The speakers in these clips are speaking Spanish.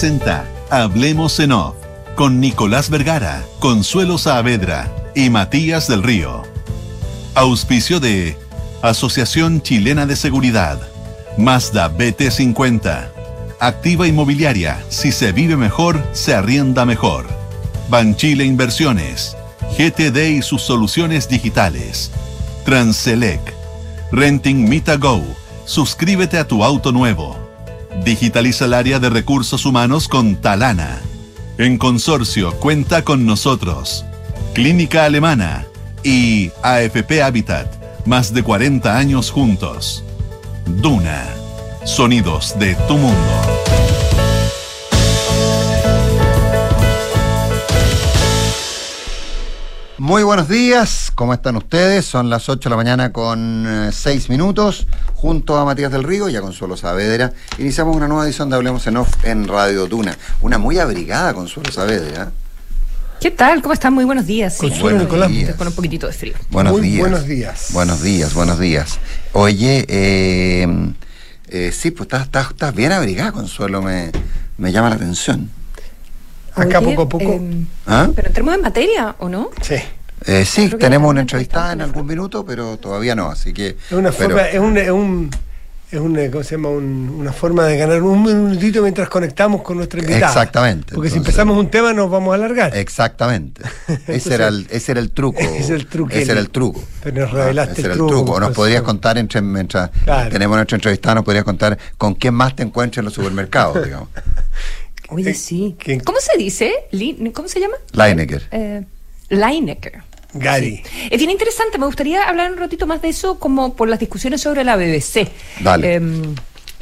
presenta Hablemos en Off con Nicolás Vergara, Consuelo Saavedra y Matías del Río. Auspicio de Asociación Chilena de Seguridad, Mazda BT50, Activa Inmobiliaria, si se vive mejor, se arrienda mejor. Banchile Inversiones, GTD y sus soluciones digitales. Transelec, Renting Mita Go, suscríbete a tu auto nuevo. Digitaliza el área de recursos humanos con Talana. En consorcio cuenta con nosotros. Clínica Alemana y AFP Habitat. Más de 40 años juntos. Duna. Sonidos de tu mundo. Muy buenos días, ¿cómo están ustedes? Son las 8 de la mañana con 6 eh, minutos, junto a Matías del Río y a Consuelo Saavedra. Iniciamos una nueva edición de Hablemos en Off en Radio Tuna. Una muy abrigada Consuelo Saavedra. ¿Qué tal? ¿Cómo están? Muy buenos días. Consuelo Nicolás. Con un poquitito de frío. Buenos Muy días. buenos días. Buenos días, buenos días. Oye, eh, eh, sí, pues estás, estás, estás bien abrigada, Consuelo, me, me llama la atención. Acá Oye, poco a poco. em, ¿Ah? Pero entremos en materia, ¿o no? sí. Eh, sí, tenemos una entrevistada en algún minuto, pero todavía no, así que... Es una pero- forma, es un, es un, es un- ¿cómo se llama? Un- una forma de ganar un minutito mientras conectamos con nuestra invitada. Exactamente, Porque si empezamos un tema nos vamos a alargar. Exactamente. Ese era el, ese era el truco. Ese es el truqueli. Ese era el truco. Pero nos revelaste ese el era truco, el truco. Nos podrías contar entre, mientras Claro. tenemos nuestra entrevistada, nos podrías contar con quién más te encuentras en los supermercados, digamos. Oye, Eh, sí. ¿Cómo se dice? ¿Cómo se llama? Lineker. Eh, Lineker. Gary. Es bien interesante, me gustaría hablar un ratito más de eso, como por las discusiones sobre la BBC. Dale. Eh,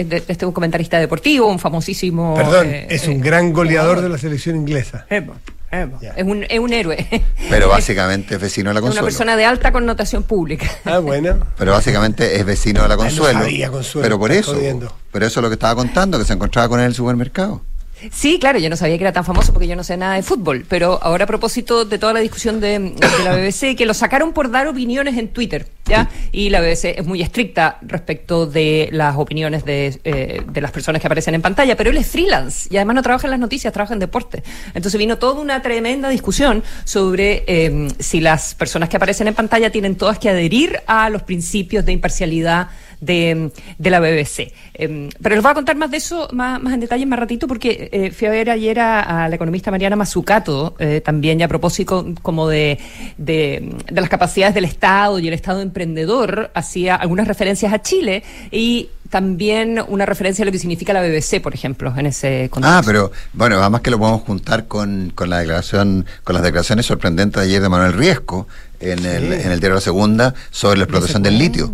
de- este es un comentarista deportivo, un famosísimo. Perdón, eh, es eh, un gran goleador de la selección inglesa. Es, un, es un héroe. Pero básicamente es vecino de la Es una Consuelo. persona de alta connotación pública. Ah, bueno. Pero básicamente es vecino de la no Consuelo. sabía, Consuelo, pero por eso. jodiendo. Pero eso es lo que estaba contando, que se encontraba con él en el supermercado. Sí, claro, yo no sabía que era tan famoso porque yo no sé nada de fútbol, pero ahora a propósito de toda la discusión de, de la BBC, que lo sacaron por dar opiniones en Twitter, ¿ya? Y la BBC es muy estricta respecto de las opiniones de, eh, de las personas que aparecen en pantalla, pero él es freelance y además no trabaja en las noticias, trabaja en deporte. Entonces vino toda una tremenda discusión sobre eh, si las personas que aparecen en pantalla tienen todas que adherir a los principios de imparcialidad de, de la BBC. Eh, pero les voy a contar más de eso más, más en detalle más ratito porque eh, fui a ver ayer a, a la economista Mariana Mazzucato, eh, también ya a propósito como de, de, de las capacidades del Estado y el Estado emprendedor, hacía algunas referencias a Chile y también una referencia a lo que significa la BBC, por ejemplo, en ese contexto. Ah, pero bueno, además que lo podemos juntar con, con la declaración, con las declaraciones sorprendentes de ayer de Manuel Riesco en el, en el diario La Segunda sobre la explotación del litio.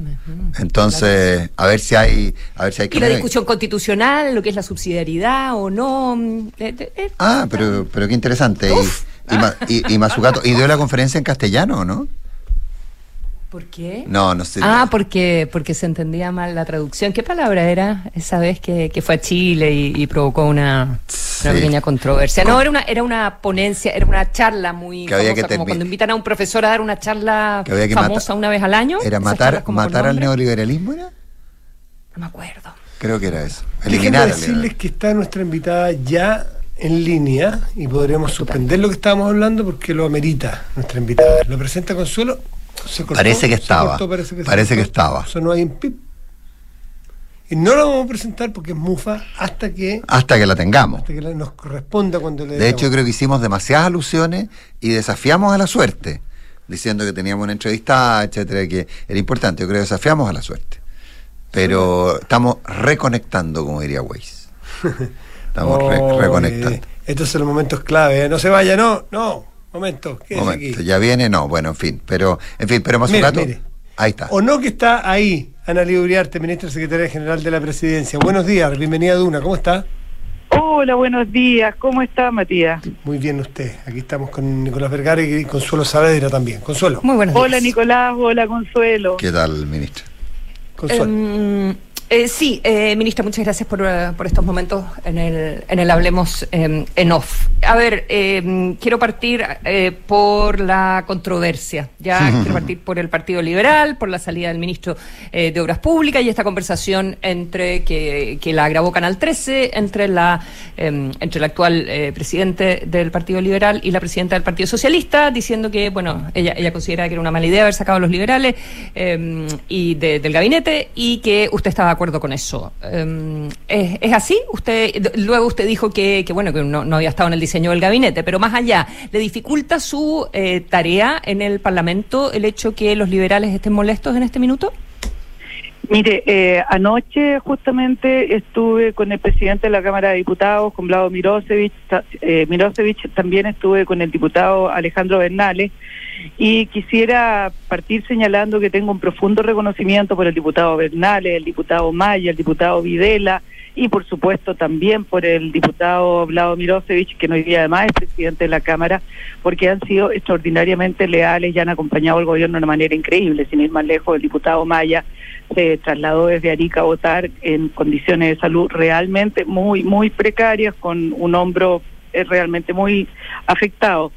Entonces, a ver si hay, a ver si hay Y la discusión constitucional, lo que es la subsidiariedad o no. eh, eh, eh, Ah, pero, pero qué interesante. Uf. Y, y, y, y Mazzucato, ¿y dio la conferencia en castellano o no? ¿Por qué? No, no sé. Ah, porque, porque se entendía mal la traducción. ¿Qué palabra era esa vez que, que fue a Chile y, y provocó una, Sí. una pequeña controversia? No, era una, era una ponencia, era una charla muy Que había famosa, que como cuando invitan a un profesor a dar una charla Que había que famosa mata- una vez al año. ¿Era matar, matar al neoliberalismo? ¿era? No me acuerdo. Creo que era eso. Eliminar al decirles que está nuestra invitada ya en línea y podríamos suspender lo que estábamos hablando porque lo amerita nuestra invitada. ¿Lo presenta Consuelo? Parece que ¿Se estaba. cortó? parece que, Parece que estaba. Sonó ahí en pip. Y no la vamos a presentar porque es mufa hasta que, Hasta que la tengamos. hasta que la- nos corresponda cuando le De hecho, digamos. creo que hicimos demasiadas alusiones y desafiamos a la suerte, diciendo que teníamos una entrevista, etcétera, que era importante. Yo creo que desafiamos a la suerte. Pero estamos reconectando, como diría Weiss. Estamos re- reconectando. eh, estos son los momentos clave. ¿eh? No se vaya, no, no. Momento, quédese Momento, aquí. ya viene, no, bueno, en fin. Pero, en fin, pero más un rato. mire. Ahí está. O no que está ahí, Ana Lidia Uriarte, ministra secretaria general de la presidencia. Buenos días, bienvenida a Duna, ¿cómo está? Hola, buenos días. ¿Cómo está, Matías? Muy bien usted. Aquí estamos con Nicolás Vergara y Consuelo Saavedra también. Consuelo. Muy buenos días. Hola, Nicolás. Hola, Consuelo. ¿Qué tal, ministro? Consuelo. Em, Eh, sí, eh, ministra, muchas gracias por, eh, por, estos momentos en el, en el Hablemos eh, en Off. A ver, eh, quiero partir por la controversia. Ya quiero partir por el Partido Liberal, por la salida del ministro de Obras Públicas y esta conversación entre que, que la grabó Canal 13 entre la entre el actual presidente del Partido Liberal y la presidenta del Partido Socialista, diciendo que bueno ella ella considera que era una mala idea haber sacado a los liberales y de, del gabinete y que usted estaba acuerdo con eso. ¿es, ¿es, así? Usted luego usted dijo que, que bueno que no, no, había estado en el diseño del gabinete, pero más allá, ¿le dificulta su eh, tarea en el Parlamento el hecho que los liberales estén molestos en este minuto? Mire, eh, anoche justamente estuve con el presidente de la Cámara de Diputados, con Vlado Mirosevich, eh, Mirosevich también estuve con el diputado Alejandro Bernales, y quisiera partir señalando que tengo un profundo reconocimiento por el diputado Bernales, el diputado Maya, el diputado Videla, y por supuesto también por el diputado Vlado Mirosevich, que hoy día además es presidente de la Cámara, porque han sido extraordinariamente leales y han acompañado al gobierno de una manera increíble, sin ir más lejos, el diputado Maya se trasladó desde Arica a votar en condiciones de salud realmente muy, muy precarias, con un hombro eh, realmente muy afectado.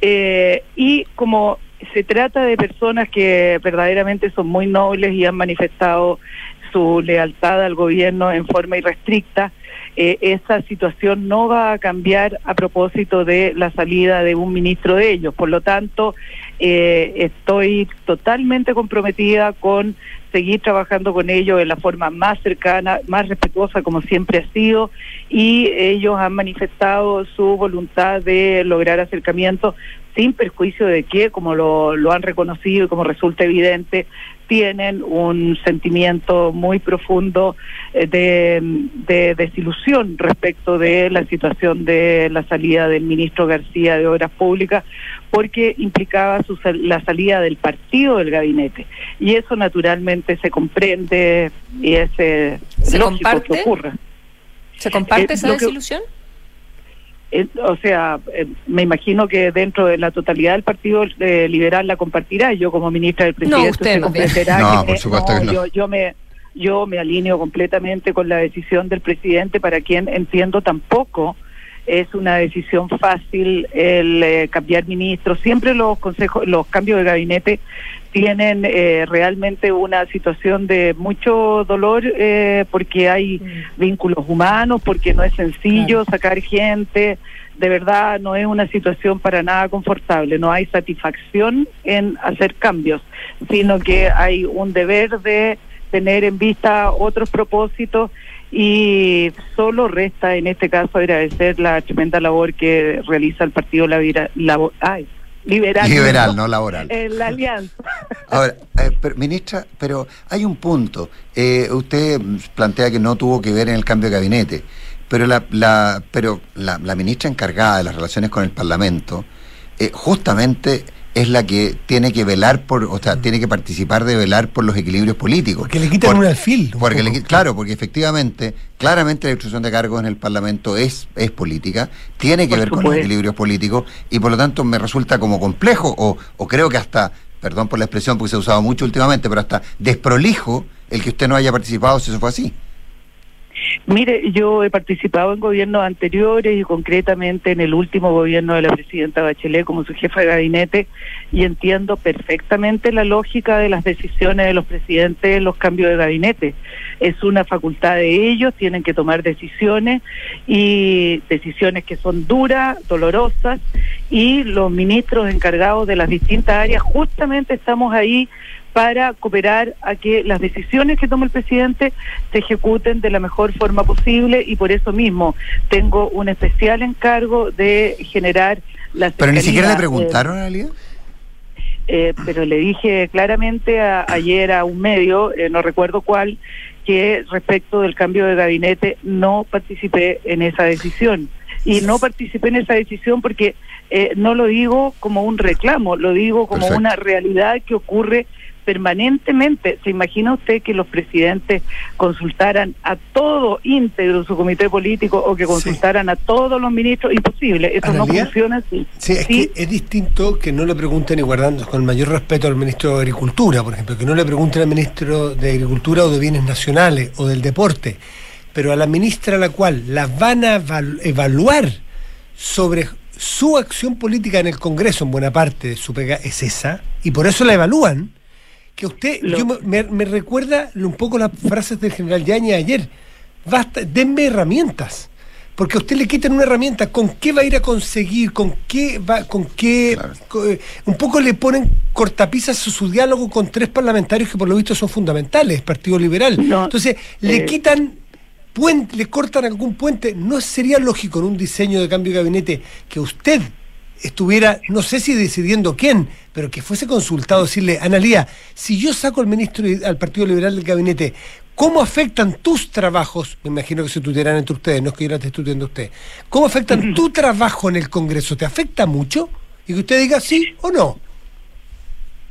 Eh, y como se trata de personas que verdaderamente son muy nobles y han manifestado su lealtad al gobierno en forma irrestricta, eh, esa situación no va a cambiar a propósito de la salida de un ministro de ellos. Por lo tanto, eh, estoy totalmente comprometida con seguir trabajando con ellos de la forma más cercana, más respetuosa como siempre ha sido y ellos han manifestado su voluntad de lograr acercamiento sin perjuicio de que, como lo, lo han reconocido y como resulta evidente, tienen un sentimiento muy profundo eh, de, de, desilusión respecto de la situación de la salida del ministro García de Obras Públicas, porque implicaba su, la salida del partido del gabinete. Y eso naturalmente se comprende y es eh, ¿Se comparte? que ocurra. ¿Se comparte eh, esa desilusión? Que, eh, o sea, me imagino que dentro de la totalidad del Partido eh, Liberal la compartirá. Yo como ministra del Presidente no, usted comprenderá no, por supuesto que no. Yo, yo, me yo me alineo completamente con la decisión del presidente, para quien entiendo tampoco es una decisión fácil el eh, cambiar ministros. Siempre los consejos, los cambios de gabinete tienen eh, realmente una situación de mucho dolor eh, porque hay vínculos humanos, porque no es sencillo claro. sacar gente, de verdad no es una situación para nada confortable, no hay satisfacción en hacer cambios, sino que hay un deber de tener en vista otros propósitos y solo resta en este caso agradecer la tremenda labor que realiza el Partido Labira, Labo, ay, Liberal. Liberal, no, no laboral. La alianza. Ahora, eh, pero, ministra, pero hay un punto. Eh, usted plantea que no tuvo que ver en el cambio de gabinete, pero la, la pero la, la ministra encargada de las relaciones con el Parlamento, eh, justamente es la que tiene que velar por, o sea, tiene que participar de velar por los equilibrios políticos. Porque le quitan por, un alfil. Un porque le, claro, porque efectivamente, claramente la instrucción de cargos en el Parlamento es, es política, tiene que por ver supuesto. con los equilibrios políticos y por lo tanto me resulta como complejo o, o creo que hasta, perdón por la expresión porque se ha usado mucho últimamente, pero hasta desprolijo el que usted no haya participado si eso fue así. Mire, yo he participado en gobiernos anteriores y concretamente en el último gobierno de la presidenta Bachelet como su jefa de gabinete y entiendo perfectamente la lógica de las decisiones de los presidentes en los cambios de gabinete. Es una facultad de ellos, tienen que tomar decisiones y decisiones que son duras, dolorosas y los ministros encargados de las distintas áreas justamente estamos ahí para cooperar a que las decisiones que tome el presidente se ejecuten de la mejor forma posible y por eso mismo tengo un especial encargo de generar las... Pero ni siquiera le preguntaron a alguien. Eh, pero le dije claramente a, ayer a un medio, eh, no recuerdo cuál, que respecto del cambio de gabinete no participé en esa decisión. Y no participé en esa decisión porque eh, no lo digo como un reclamo, lo digo como Perfecto. una realidad que ocurre permanentemente. ¿Se imagina usted que los presidentes consultaran a todo íntegro su comité político o que consultaran a todos los ministros? Imposible, eso no funciona así. Sí, es que es distinto que no le pregunten y guardando con el mayor respeto al ministro de Agricultura, por ejemplo, que no le pregunten al ministro de Agricultura o de Bienes Nacionales o del Deporte, pero a la ministra a la cual la van a evaluar sobre su acción política en el Congreso, en buena parte de su pega es esa, y por eso la evalúan que usted, yo me, recuerda un poco las frases del general Yañez ayer. Basta, denme herramientas. Porque a usted le quitan una herramienta, ¿con qué va a ir a conseguir? ¿Con qué va, con qué? Eh, un poco le ponen cortapisas a su diálogo con tres parlamentarios que por lo visto son fundamentales, Partido Liberal. Entonces, le eh, quitan puente, le cortan algún puente. ¿No sería lógico en un diseño de cambio de gabinete que usted estuviera, no sé si decidiendo quién, pero que fuese consultado, decirle, Analía, si yo saco al ministro al Partido Liberal del gabinete, ¿cómo afectan tus trabajos? Me imagino que se estudiarán entre ustedes, no es que yo no esté estudiando usted. ¿Cómo afectan tu trabajo en el Congreso? ¿Te afecta mucho? Y que usted diga sí o no.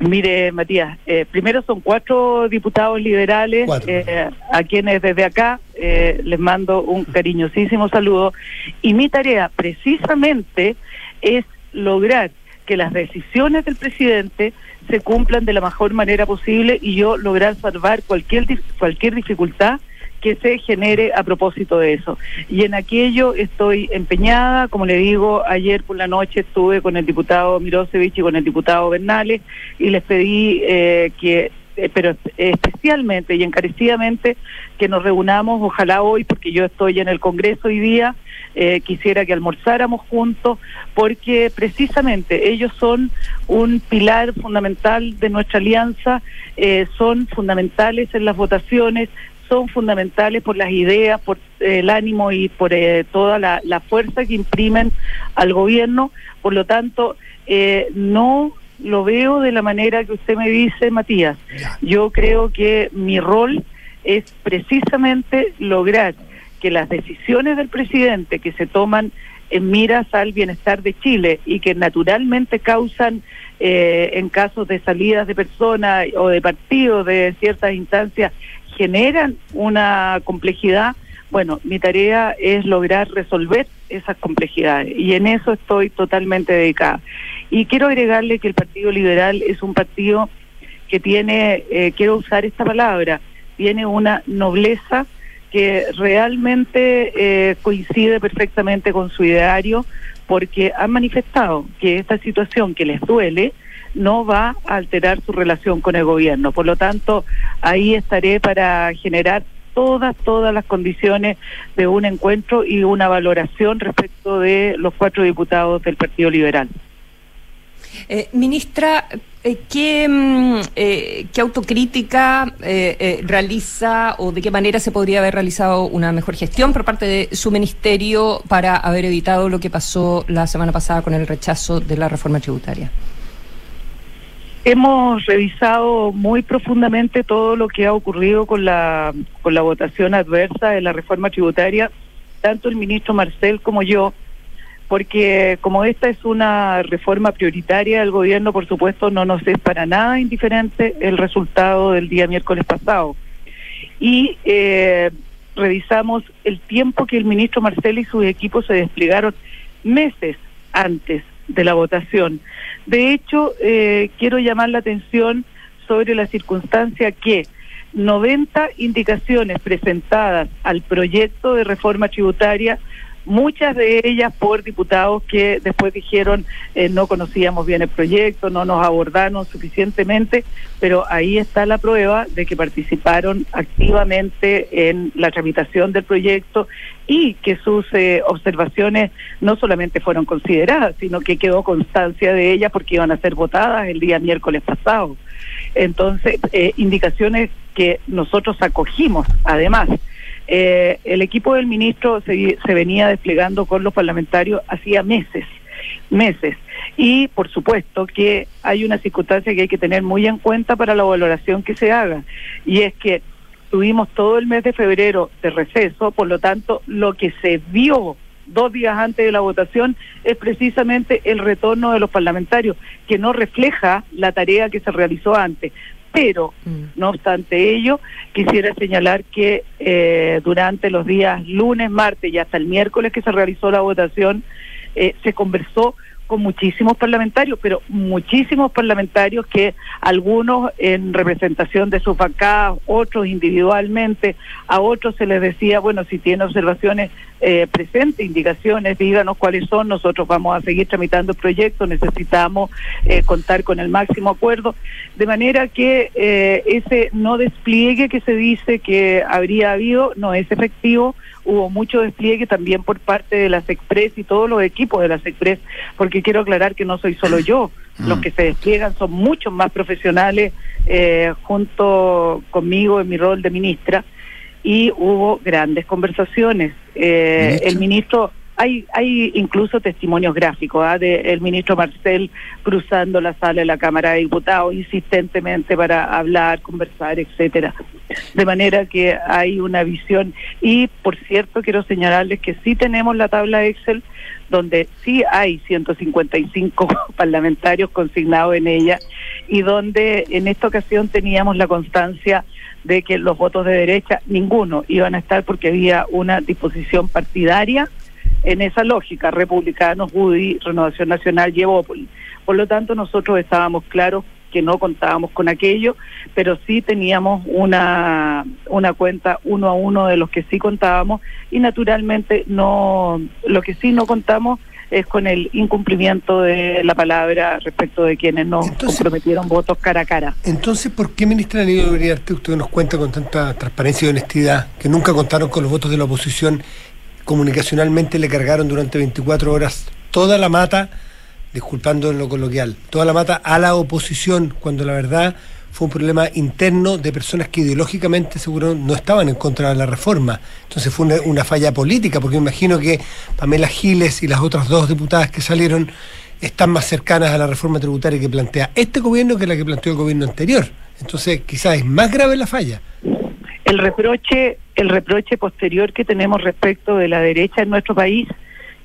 Mire, Matías, eh, primero son cuatro diputados liberales eh, a quienes desde acá eh, les mando un cariñosísimo saludo. Y mi tarea precisamente es lograr que las decisiones del presidente se cumplan de la mejor manera posible y yo lograr salvar cualquier cualquier dificultad que se genere a propósito de eso. Y en aquello estoy empeñada, como le digo, ayer por la noche estuve con el diputado Mirosevich y con el diputado Bernales y les pedí eh, que eh, pero especialmente y encarecidamente que nos reunamos, ojalá hoy, porque yo estoy en el Congreso hoy día, eh, quisiera que almorzáramos juntos, porque precisamente ellos son un pilar fundamental de nuestra alianza, eh, son fundamentales en las votaciones, son fundamentales por las ideas, por el ánimo y por toda la, la, fuerza que imprimen al gobierno. Por lo tanto, no lo veo de la manera que usted me dice, Matías. Yo creo que mi rol es precisamente lograr que las decisiones del presidente que se toman en miras al bienestar de Chile y que naturalmente causan eh, en casos de salidas de personas o de partidos de ciertas instancias generan una complejidad, bueno, mi tarea es lograr resolver esas complejidades y en eso estoy totalmente dedicada. Y quiero agregarle que el Partido Liberal es un partido que tiene, eh, quiero usar esta palabra, tiene una nobleza que realmente eh, coincide perfectamente con su ideario, porque han manifestado que esta situación que les duele no va a alterar su relación con el gobierno. Por lo tanto, ahí estaré para generar todas, todas las condiciones de un encuentro y una valoración respecto de los cuatro diputados del Partido Liberal. Eh, ministra, eh, ¿qué, mm, eh, ¿qué, autocrítica realiza o de qué manera se podría haber realizado una mejor gestión por parte de su ministerio para haber evitado lo que pasó la semana pasada con el rechazo de la reforma tributaria? Hemos revisado muy profundamente todo lo que ha ocurrido con la, con la votación adversa de la reforma tributaria, tanto el ministro Marcel como yo porque como esta es una reforma prioritaria del gobierno, por supuesto, no nos es para nada indiferente el resultado del día miércoles pasado. Y eh, revisamos el tiempo que el ministro Marcel y sus equipos se desplegaron meses antes de la votación. De hecho, eh, quiero llamar la atención sobre la circunstancia que 90 indicaciones presentadas al proyecto de reforma tributaria muchas de ellas por diputados que después dijeron eh, no conocíamos bien el proyecto, no nos abordaron suficientemente, pero ahí está la prueba de que participaron activamente en la tramitación del proyecto y que sus eh, observaciones no solamente fueron consideradas, sino que quedó constancia de ellas porque iban a ser votadas el día miércoles pasado. Entonces, eh, indicaciones que nosotros acogimos, además. Eh, el equipo del ministro se, venía desplegando con los parlamentarios hacía meses, meses. Y por supuesto que hay una circunstancia que hay que tener muy en cuenta para la valoración que se haga, y es que tuvimos todo el mes de febrero de receso, por lo tanto, lo que se vio dos días antes de la votación es precisamente el retorno de los parlamentarios, que no refleja la tarea que se realizó antes. Pero, Mm. no obstante ello, quisiera señalar que eh, durante los días lunes, martes y hasta el miércoles que se realizó la votación, eh, se conversó con muchísimos parlamentarios, pero muchísimos parlamentarios que algunos en representación de sus bancadas, otros individualmente, a otros se les decía, bueno, si tiene observaciones, eh, presente indicaciones, díganos cuáles son, nosotros vamos a seguir tramitando el proyecto, necesitamos eh, contar con el máximo acuerdo, de manera que eh, ese no despliegue que se dice que habría habido no es efectivo, hubo mucho despliegue también por parte de las Express y todos los equipos de las Express, porque quiero aclarar que no soy solo yo, los Mm. que se despliegan son muchos más profesionales eh, junto conmigo en mi rol de ministra y hubo grandes conversaciones. Eh, el ministro, hay, hay incluso testimonios gráficos ¿ah? del ministro Marcel cruzando la sala de la Cámara de Diputados insistentemente para hablar, conversar, etcétera. De manera que hay una visión y, por cierto, quiero señalarles que sí tenemos la tabla Excel donde sí hay 155 parlamentarios consignados en ella y donde en esta ocasión teníamos la constancia de que los votos de derecha, ninguno iban a estar porque había una disposición partidaria en esa lógica, republicanos, UDI, Renovación Nacional y Evópolis. Por lo tanto, nosotros estábamos claros que no contábamos con aquello, pero sí teníamos una, una cuenta uno a uno de los que sí contábamos y naturalmente no lo que sí no contamos es con el incumplimiento de la palabra respecto de quienes nos Entonces- comprometieron votos cara a cara. Entonces, ¿por qué, ministra Aníbal Uriarte, usted nos cuenta con tanta transparencia y honestidad que nunca contaron con los votos de la oposición? Comunicacionalmente le cargaron durante 24 horas toda la mata, disculpando lo coloquial, toda la mata a la oposición, cuando la verdad fue un problema interno de personas que ideológicamente seguro no estaban en contra de la reforma. Entonces fue una, falla política, porque imagino que Pamela Giles y las otras dos diputadas que salieron están más cercanas a la reforma tributaria que plantea este gobierno que la que planteó el gobierno anterior. Entonces quizás es más grave la falla. El reproche, el reproche posterior que tenemos respecto de la derecha en nuestro país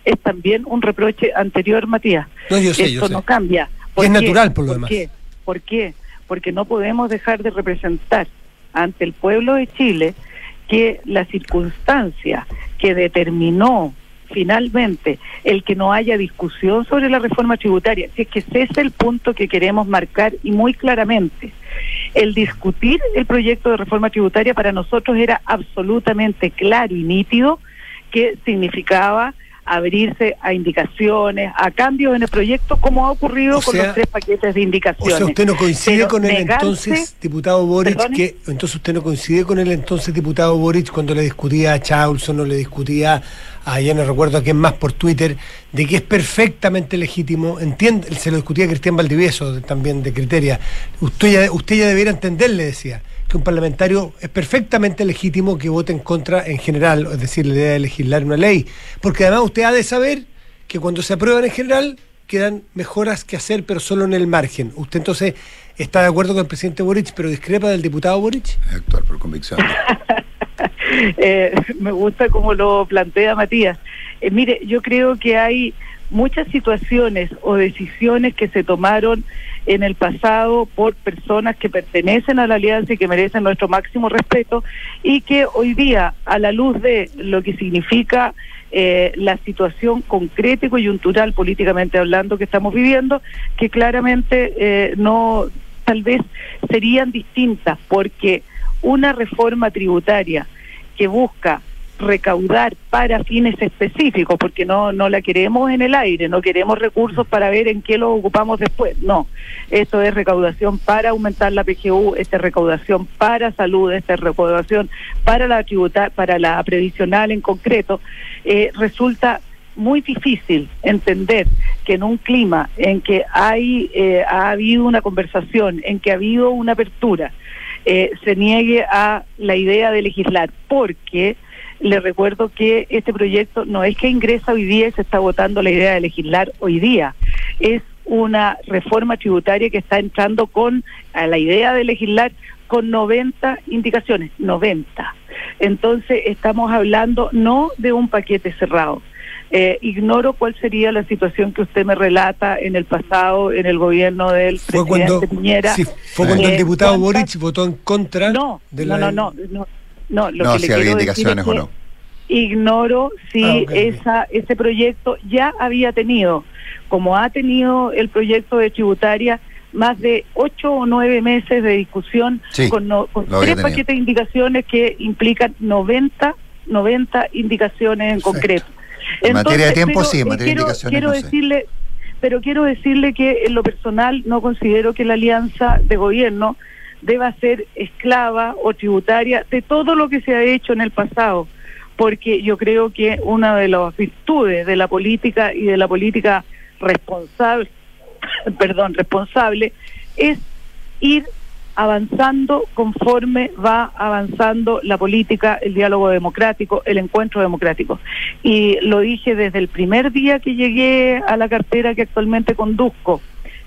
es también un reproche anterior, Matías. No, yo sé, Esto yo sé. no cambia. Es natural, por lo demás. Qué? ¿Por qué? Porque no podemos dejar de representar ante el pueblo de Chile que la circunstancia que determinó finalmente el que no haya discusión sobre la reforma tributaria, si es que ese es el punto que queremos marcar y muy claramente. El discutir el proyecto de reforma tributaria para nosotros era absolutamente claro y nítido que significaba abrirse a indicaciones, a cambios en el proyecto, como ha ocurrido O con sea- los tres paquetes de O indicaciones. sea, usted no coincide Pero con el negarse- entonces diputado Boric, ¿Perdone? que entonces usted no coincide con el entonces diputado Boric cuando le discutía a Chaulson o le discutía a ya no recuerdo a quién más por Twitter, de que es perfectamente legítimo, entiende, se lo discutía a Cristian Valdivieso también de Criteria, usted ya, usted ya debiera entender, le decía, que un parlamentario es perfectamente legítimo que vote en contra en general, es decir, la idea de legislar una ley, porque además usted ha de saber que cuando se aprueban en general quedan mejoras que hacer, pero solo en el margen. ¿Usted entonces está de acuerdo con el presidente Boric, pero discrepa del diputado Boric? Actuar por convicción. Eh, me gusta como lo plantea Matías. Eh, mire, yo creo que hay muchas situaciones o decisiones que se tomaron en el pasado por personas que pertenecen a la alianza y que merecen nuestro máximo respeto y que hoy día, a la luz de lo que significa eh, la situación concreta y coyuntural políticamente hablando que estamos viviendo, que claramente eh, no, tal vez serían distintas porque una reforma tributaria que busca recaudar para fines específicos, porque no, no la queremos en el aire, no queremos recursos para ver en qué los ocupamos después, no. Esto es recaudación para aumentar la PGU, esta es recaudación para salud, esta es recaudación para la tributar, para la previsional en concreto, eh, resulta muy difícil entender que en un clima en que hay eh, ha habido una conversación, en que ha habido una apertura, eh, se niegue a la idea de legislar, porque le recuerdo que este proyecto no es que ingresa hoy día y se está votando la idea de legislar hoy día, es una reforma tributaria que está entrando con a la idea de legislar con 90 indicaciones, 90. Entonces estamos hablando no de un paquete cerrado, Eh, ignoro cuál sería la situación que usted me relata en el pasado, en el gobierno del Fue presidente cuando, Piñera. sí, fue cuando el Eh, diputado ¿cuántas- Boric votó en contra No, de la... no, no, no, no, lo No, que si le había quiero decir indicaciones es o que no. Ignoro si Ah, esa, ese proyecto ya había tenido, como ha tenido el proyecto de tributaria, más de ocho o nueve meses de discusión Sí, con, no- con lo tres tenido. paquetes de indicaciones que implican 90, 90 indicaciones en Perfecto. concreto. En materia de tiempo, pero, sí, en eh, materia de quiero, indicaciones, quiero no sé. decirle, pero quiero decirle que en lo personal no considero que la alianza de gobierno deba ser esclava o tributaria de todo lo que se ha hecho en el pasado, porque yo creo que una de las virtudes de la política y de la política responsable, perdón, responsable, es ir avanzando conforme va avanzando la política, el diálogo democrático, el encuentro democrático. Y lo dije desde el primer día que llegué a la cartera que actualmente conduzco.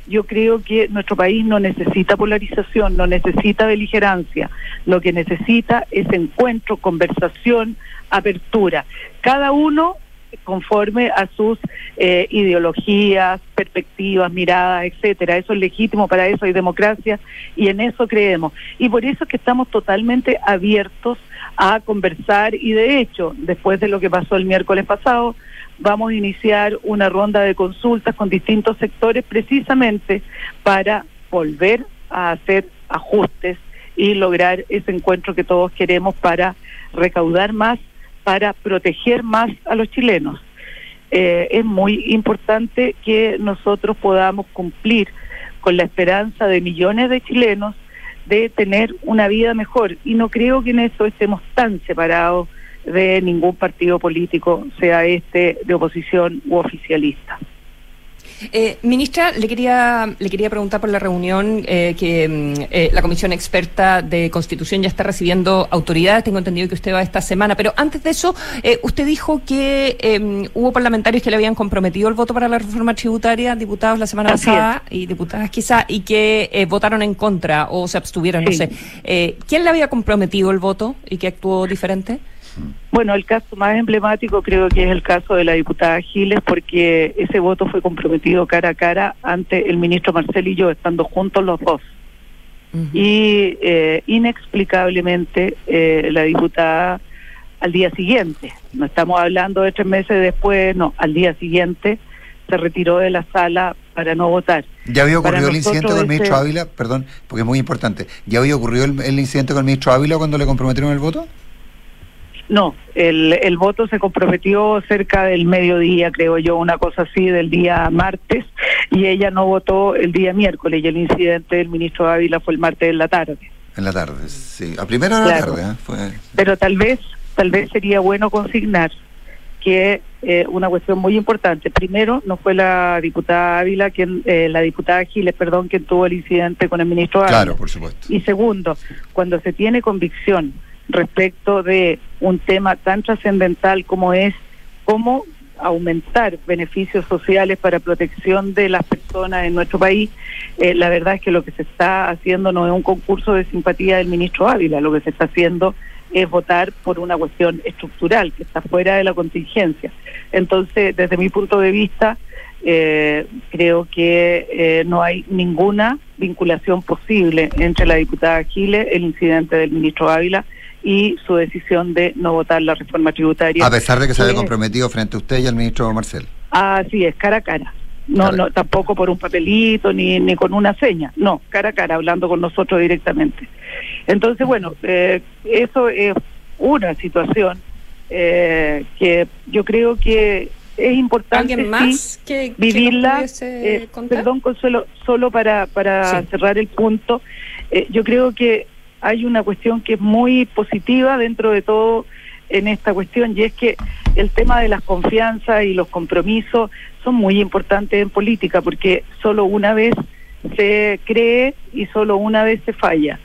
Yo creo que nuestro país no necesita polarización, no necesita beligerancia. Lo que necesita es encuentro, conversación, apertura. Cada uno conforme a sus eh, ideologías, perspectivas, miradas, etcétera. Eso es legítimo, para eso hay democracia y en eso creemos. Y por eso es que estamos totalmente abiertos a conversar y de hecho, después de lo que pasó el miércoles pasado, vamos a iniciar una ronda de consultas con distintos sectores precisamente para volver a hacer ajustes y lograr ese encuentro que todos queremos para recaudar más para proteger más a los chilenos. Eh, es muy importante que nosotros podamos cumplir con la esperanza de millones de chilenos de tener una vida mejor. Y no creo que en eso estemos tan separados de ningún partido político, sea este de oposición u oficialista. Eh, ministra, le quería, le quería preguntar por la reunión eh, que mm, eh, la Comisión Experta de Constitución ya está recibiendo autoridades. Tengo entendido que usted va esta semana, pero antes de eso, eh, usted dijo que eh, hubo parlamentarios que le habían comprometido el voto para la reforma tributaria, diputados la semana Así pasada y diputadas quizá, y que eh, votaron en contra o se abstuvieron, no sé. Eh, ¿Quién le había comprometido el voto y que actuó diferente? Bueno, el caso más emblemático creo que es el caso de la diputada Giles, porque ese voto fue comprometido cara a cara ante el ministro Marcel y yo, estando juntos los dos. Y eh, inexplicablemente eh, la diputada al día siguiente, no estamos hablando de tres meses después, no, al día siguiente se retiró de la sala para no votar. ¿Ya había Para ocurrido el incidente con el ministro ese- Ávila? Perdón, porque es muy importante. ¿Ya había ocurrido el, el incidente con el ministro Ávila cuando le comprometieron el voto? No, el, el voto se comprometió cerca del mediodía, creo yo, una cosa así, del día martes, y ella no votó el día miércoles, y el incidente del ministro Ávila fue el martes en la tarde. En la tarde, sí. A primera hora de la tarde, ¿eh? Fue... Pero tal vez, tal vez sería bueno consignar que eh, una cuestión muy importante. Primero, no fue la diputada Ávila, quien, eh, la diputada Giles, perdón, quien tuvo el incidente con el ministro Ávila. Claro, por supuesto. Y segundo, cuando se tiene convicción respecto de un tema tan trascendental como es cómo aumentar beneficios sociales para protección de las personas en nuestro país, eh, la verdad es que lo que se está haciendo no es un concurso de simpatía del ministro Ávila, lo que se está haciendo es votar por una cuestión estructural que está fuera de la contingencia. Entonces, desde mi punto de vista, eh, creo que eh, no hay ninguna vinculación posible entre la diputada Giles, el incidente del ministro Ávila y su decisión de no votar la reforma tributaria. A pesar de que se había Eh, comprometido frente a usted y al ministro Marcel. Así es, cara a cara. No, Cara- no, tampoco por un papelito ni, ni con una seña, no, cara a cara, hablando con nosotros directamente. Entonces, bueno, eh, eso es una situación eh, que yo creo que es importante ¿Alguien sí, más que, que vivirla. pudiese eh, perdón, Consuelo, solo para, para Sí. cerrar el punto, eh, yo creo que hay una cuestión que es muy positiva dentro de todo en esta cuestión y es que el tema de las confianzas y los compromisos son muy importantes en política porque solo una vez se cree y solo una vez se falla.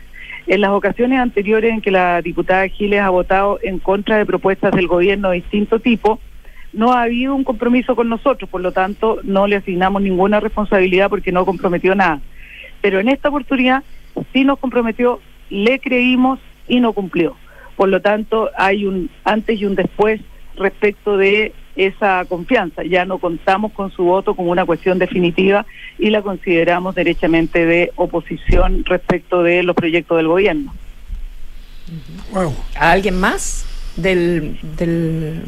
En las ocasiones anteriores en que la diputada Giles ha votado en contra de propuestas del gobierno de distinto tipo, no ha habido un compromiso con nosotros, por lo tanto no le asignamos ninguna responsabilidad porque no comprometió nada. Pero en esta oportunidad sí nos comprometió, le creímos y no cumplió. Por lo tanto hay un antes y un después respecto de esa confianza. Ya no contamos con su voto como una cuestión definitiva y la consideramos derechamente de oposición respecto de los proyectos del gobierno. Wow. ¿A alguien más del, del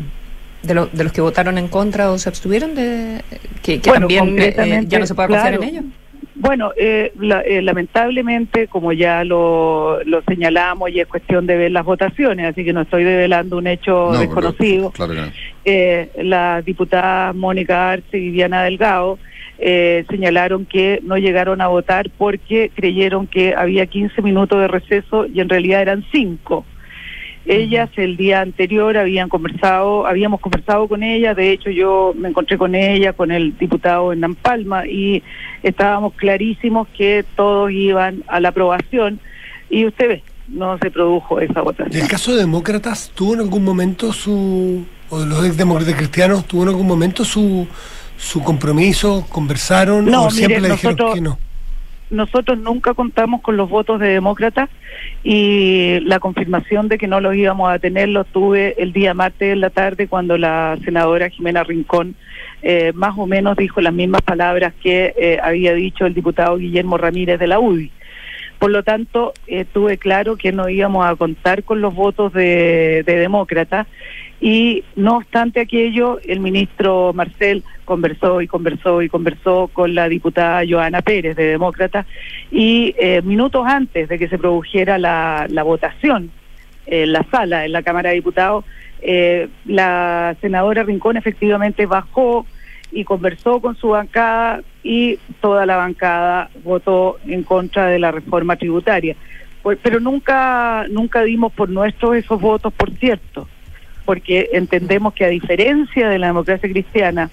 de, de, los que votaron en contra o se abstuvieron de que, también eh, ya no se puede confiar en ellos? Bueno, eh, eh, lamentablemente, como ya lo, lo, señalamos, y es cuestión de ver las votaciones, así que no estoy develando un hecho desconocido. eh, la diputada Mónica Arce y Diana Delgado eh, señalaron que no llegaron a votar porque creyeron que había 15 minutos de receso y en realidad eran 5. Ellas el día anterior habían conversado, habíamos conversado con ellas, de hecho yo me encontré con ella, con el diputado en Palma y estábamos clarísimos que todos iban a la aprobación y usted ve, no se produjo esa votación. ¿El caso de demócratas tuvo en algún momento su, o de los demócratas cristianos, tuvo en algún momento su, su compromiso, conversaron o siempre le dijeron que no? Nosotros nunca contamos con los votos de demócratas y la confirmación de que no los íbamos a tener lo tuve el día martes en la tarde cuando la senadora Jimena Rincón eh, más o menos dijo las mismas palabras que eh, había dicho el diputado Guillermo Ramírez de la UDI. Por lo tanto, eh, tuve claro que no íbamos a contar con los votos de, de demócratas y no obstante aquello, el ministro Marcel conversó y conversó y conversó con la diputada Joana Pérez de Demócrata y eh, minutos antes de que se produjera la, la votación en la sala, en la Cámara de Diputados, eh, la senadora Rincón efectivamente bajó y conversó con su bancada y toda la bancada votó en contra de la reforma tributaria. Pues, pero nunca, nunca dimos por nuestros esos votos, por cierto porque entendemos que a diferencia de la democracia cristiana,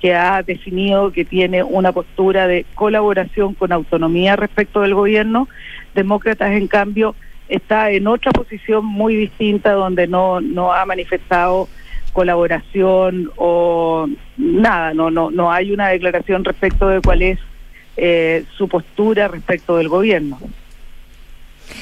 que ha definido que tiene una postura de colaboración con autonomía respecto del gobierno, Demócratas en cambio está en otra posición muy distinta donde no, no ha manifestado colaboración o nada, no, no, no hay una declaración respecto de cuál es eh, su postura respecto del gobierno.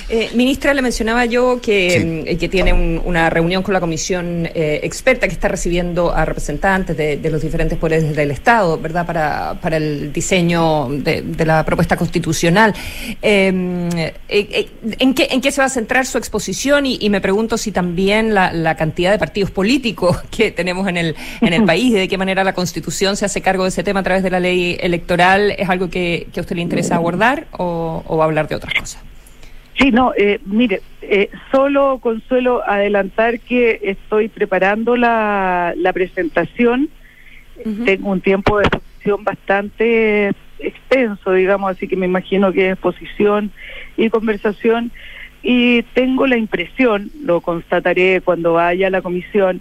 Eh, ministra, le mencionaba yo que, mm, que tiene una reunión con la comisión eh, experta que está recibiendo a representantes de, los diferentes poderes del Estado, ¿verdad?, para, para el diseño de, la propuesta constitucional. Em, eh, ¿en, qué, ¿En qué se va a centrar su exposición? Y, me pregunto si también la, cantidad de partidos políticos que tenemos en el, en el país, de qué manera la Constitución se hace cargo de ese tema a través de la ley electoral, ¿es algo que, a usted le interesa abordar o, o va a hablar de otras cosas? Sí, no, eh, mire, eh, solo consuelo adelantar que estoy preparando la, la presentación. Tengo un tiempo de exposición bastante extenso, digamos, así que me imagino que es exposición y conversación. Y tengo la impresión, lo constataré cuando vaya a la comisión,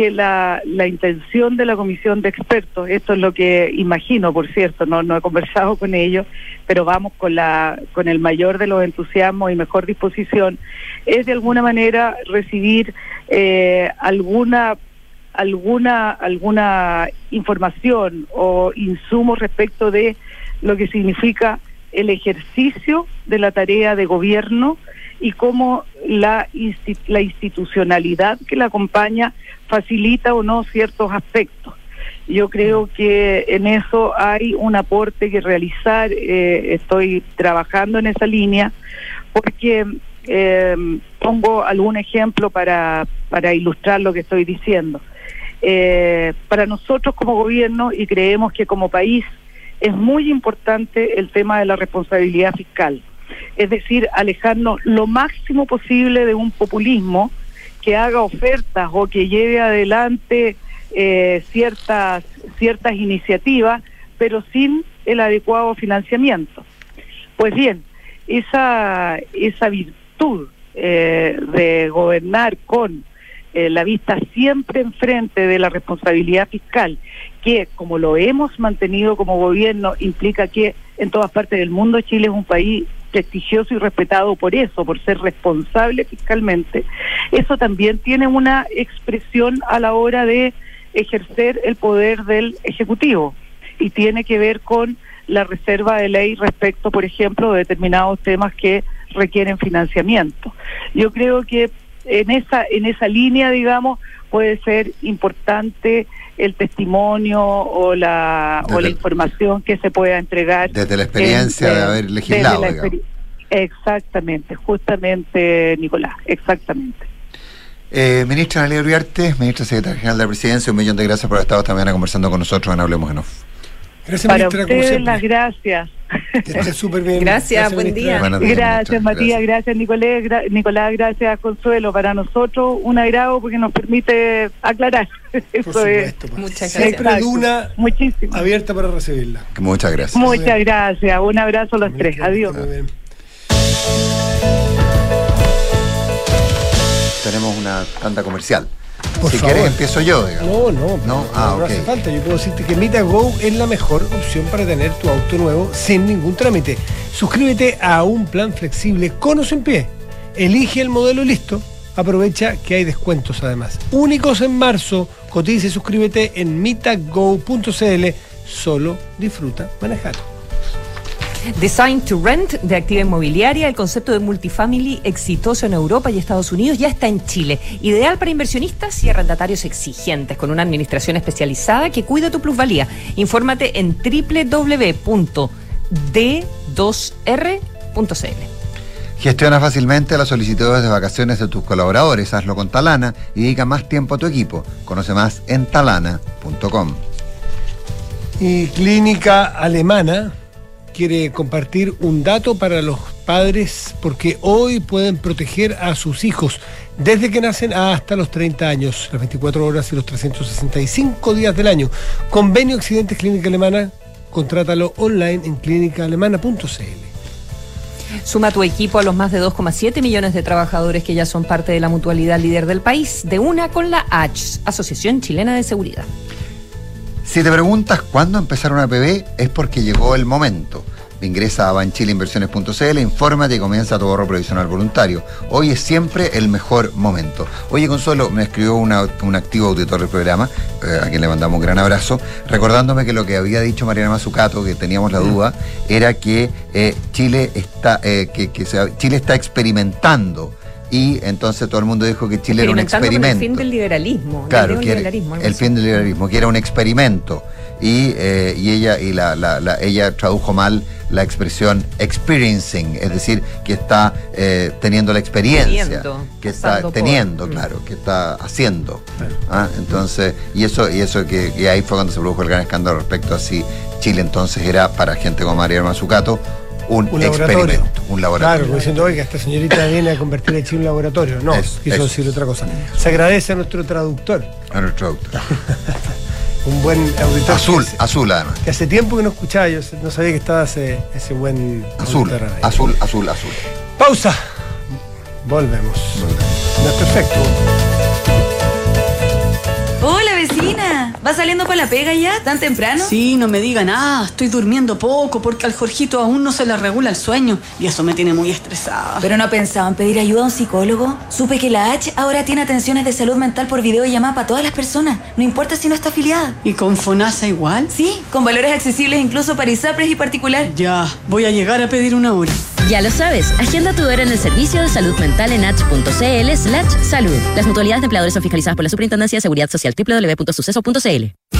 que la, la intención de la comisión de expertos, esto es lo que imagino, por cierto, no, no he conversado con ellos, pero vamos con, la, con el mayor de los entusiasmos y mejor disposición, es de alguna manera recibir eh, alguna alguna alguna información o insumo respecto de lo que significa el ejercicio de la tarea de gobierno y cómo la, la institucionalidad que la acompaña facilita o no ciertos aspectos. Yo creo que en eso hay un aporte que realizar, eh, estoy trabajando en esa línea, porque eh, pongo algún ejemplo para, para ilustrar lo que estoy diciendo. Eh, para nosotros como gobierno y creemos que como país es muy importante el tema de la responsabilidad fiscal es decir, alejarnos lo máximo posible de un populismo que haga ofertas o que lleve adelante eh, ciertas, ciertas iniciativas, pero sin el adecuado financiamiento. Pues bien, esa, esa virtud eh, de gobernar con eh, la vista siempre enfrente de la responsabilidad fiscal, que como lo hemos mantenido como gobierno, implica que en todas partes del mundo Chile es un país prestigioso y respetado por eso, por ser responsable fiscalmente, eso también tiene una expresión a la hora de ejercer el poder del Ejecutivo y tiene que ver con la reserva de ley respecto, por ejemplo, de determinados temas que requieren financiamiento. Yo creo que en esa en esa línea, digamos, puede ser importante el testimonio o la o la información que se pueda entregar desde la experiencia de haber legislado. Exactamente, justamente, Nicolás, exactamente. Eh, ministra Analia Uriarte, ministra secretaria general de la Presidencia, un millón de gracias por haber estado esta mañana conversando con nosotros en Hablemos en Off. Gracias, Para ministra, ustedes, las gracias. Que súper bien. Gracias, buen día. gracias, Matías, gracias, Nicolás, Nicolás, gracias, Consuelo. Para nosotros un agrado porque nos permite aclarar. Eso es. Muchas gracias. Siempre Duna Muchísimo. abierta para recibirla. Muchas gracias. Muchas gracias. Un abrazo a los tres. Adiós. Tenemos una tanda comercial si quieres, empiezo yo. No, no, no, ah, no hace falta. Yo puedo decirte que MitaGo es la mejor opción para tener tu auto nuevo sin ningún trámite. Suscríbete a un plan flexible con o sin pie. Elige el modelo y listo. Aprovecha que hay descuentos además. Únicos en marzo. Cotiza y suscríbete en mitago.cl. Solo disfruta manejar. Design to Rent de activa inmobiliaria, el concepto de multifamily exitoso en Europa y Estados Unidos ya está en Chile. Ideal para inversionistas y arrendatarios exigentes, con una administración especializada que cuida tu plusvalía. Infórmate en www.d2r.cl. Gestiona fácilmente las solicitudes de vacaciones de tus colaboradores. Hazlo con Talana y dedica más tiempo a tu equipo. Conoce más en talana.com. Y Clínica Alemana quiere compartir un dato para los padres porque hoy pueden proteger a sus hijos desde que nacen hasta los 30 años, las 24 horas y los 365 días del año. Convenio Accidentes Clínica Alemana, contrátalo online en clínicaalemana.cl. Suma tu equipo a los más de 2,7 millones de trabajadores que ya son parte de la mutualidad líder del país, de una con la ACH, Asociación Chilena de Seguridad. Si te preguntas cuándo empezar una PB, es porque llegó el momento. Ingresa a banchileinversiones.cl, infórmate y comienza tu ahorro provisional voluntario. Hoy es siempre el mejor momento. Oye, Consuelo, me escribió un activo auditor del programa, eh, a quien le mandamos un gran abrazo, recordándome que lo que había dicho Mariana Mazzucato, que teníamos la duda, era que eh, Chile está, eh, que, Chile está experimentando y entonces todo el mundo dijo que Chile era un experimento. el fin del liberalismo. Claro, el, el fin del liberalismo, que era un experimento. Y, eh, y ella y la, la, ella tradujo mal la expresión experiencing, es decir, que está eh, teniendo la experiencia, que está teniendo, mm. claro, que está haciendo. ¿ah? Entonces, y eso, y eso que y ahí fue cuando se produjo el gran escándalo respecto a si Chile entonces era para gente como María Mazzucato un, experimento, un laboratorio. Claro, diciendo, oiga, esta señorita viene a convertir a Chile en un laboratorio. No, quiso decir otra cosa. Se agradece a nuestro traductor. A nuestro traductor. un buen auditor. Azul, azul además. Que hace tiempo que no escuchaba, yo no sabía que estaba ese, ese buen azul, azul, azul, azul. Pausa. Volvemos. Volvemos. No es perfecto. ¿Va saliendo para la pega ya? ¿Tan temprano? Sí, no me digan nada. Estoy durmiendo poco porque al Jorgito aún no se le regula el sueño y eso me tiene muy estresada. ¿Pero no pensaban pedir ayuda a un psicólogo? Supe que la H ahora tiene atenciones de salud mental por videollamada para todas las personas. No importa si no está afiliada. ¿Y con FONASA igual? Sí, con valores accesibles incluso para ISAPRES y particular. Ya, voy a llegar a pedir una hora. Ya lo sabes, agenda tu hora en el servicio de salud mental en h.cl slash salud. Las mutualidades de empleadores son fiscalizadas por la Superintendencia de Seguridad Social www.suceso.cl.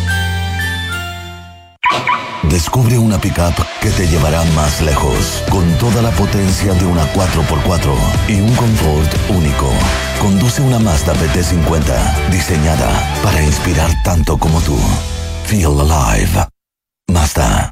Descubre una pickup que te llevará más lejos, con toda la potencia de una 4x4 y un confort único. Conduce una Mazda BT50, diseñada para inspirar tanto como tú. Feel alive. Mazda.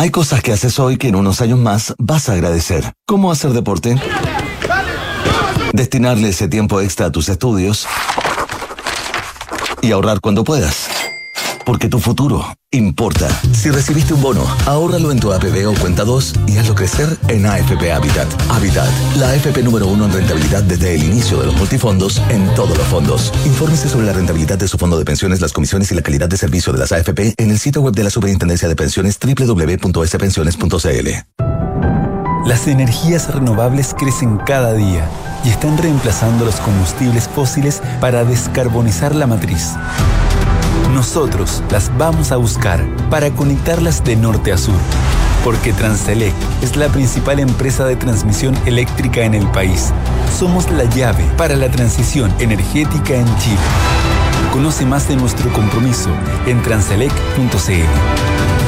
Hay cosas que haces hoy que en unos años más vas a agradecer. ¿Cómo hacer deporte? Destinarle ese tiempo extra a tus estudios y ahorrar cuando puedas. Porque tu futuro importa. Si recibiste un bono, ahórralo en tu APB o cuenta 2 y hazlo crecer en AFP Habitat. Habitat, la AFP número uno en rentabilidad desde el inicio de los multifondos en todos los fondos. Infórmese sobre la rentabilidad de su fondo de pensiones, las comisiones y la calidad de servicio de las AFP en el sitio web de la Superintendencia de Pensiones www.spensiones.cl. Las energías renovables crecen cada día y están reemplazando los combustibles fósiles para descarbonizar la matriz. Nosotros las vamos a buscar para conectarlas de norte a sur, porque Transelec es la principal empresa de transmisión eléctrica en el país. Somos la llave para la transición energética en Chile. Conoce más de nuestro compromiso en transelec.cl.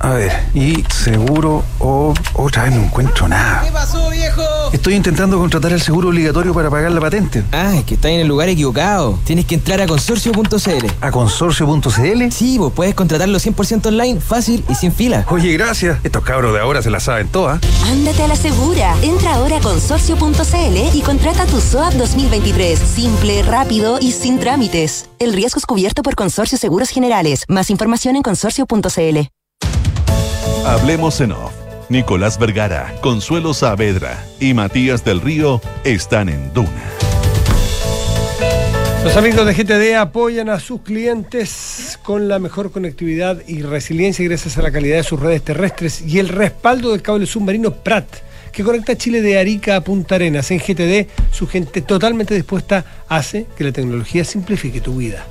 A ver, y seguro o otra vez no encuentro nada. ¿Qué pasó, viejo? Estoy intentando contratar el seguro obligatorio para pagar la patente. Ah, es que está en el lugar equivocado. Tienes que entrar a consorcio.cl. ¿A consorcio.cl? Sí, vos puedes contratarlo 100% online, fácil y sin fila. Oye, gracias. Estos cabros de ahora se la saben todas. Ándate a la segura. Entra ahora a consorcio.cl y contrata tu SOAP 2023. Simple, rápido y sin trámites. El riesgo es cubierto por Consorcio Seguros Generales. Más información en consorcio.cl. Hablemos en off. Nicolás Vergara, Consuelo Saavedra y Matías del Río están en Duna. Los amigos de GTD apoyan a sus clientes con la mejor conectividad y resiliencia gracias a la calidad de sus redes terrestres y el respaldo del cable submarino Prat, que conecta Chile de Arica a Punta Arenas. En GTD, su gente totalmente dispuesta hace que la tecnología simplifique tu vida.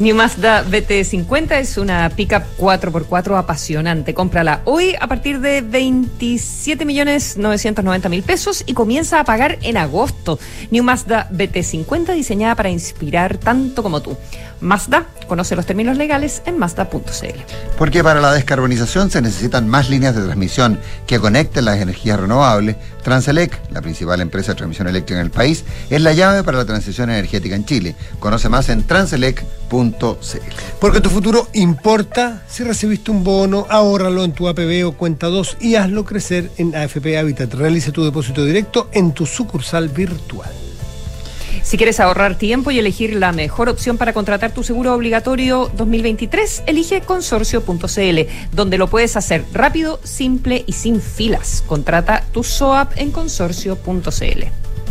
New Mazda BT50 es una pickup 4x4 apasionante. Cómprala hoy a partir de 27 millones 990 mil pesos y comienza a pagar en agosto. New Mazda BT50 diseñada para inspirar tanto como tú. Mazda, conoce los términos legales en Mazda.cl. Porque para la descarbonización se necesitan más líneas de transmisión que conecten las energías renovables. Transelec, la principal empresa de transmisión eléctrica en el país, es la llave para la transición energética en Chile. Conoce más en transelec.cl. Porque tu futuro importa. Si recibiste un bono, ahórralo en tu APB o cuenta 2 y hazlo crecer en AFP Habitat. Realice tu depósito directo en tu sucursal virtual. Si quieres ahorrar tiempo y elegir la mejor opción para contratar tu seguro obligatorio 2023, elige consorcio.cl, donde lo puedes hacer rápido, simple y sin filas. Contrata tu SOAP en consorcio.cl.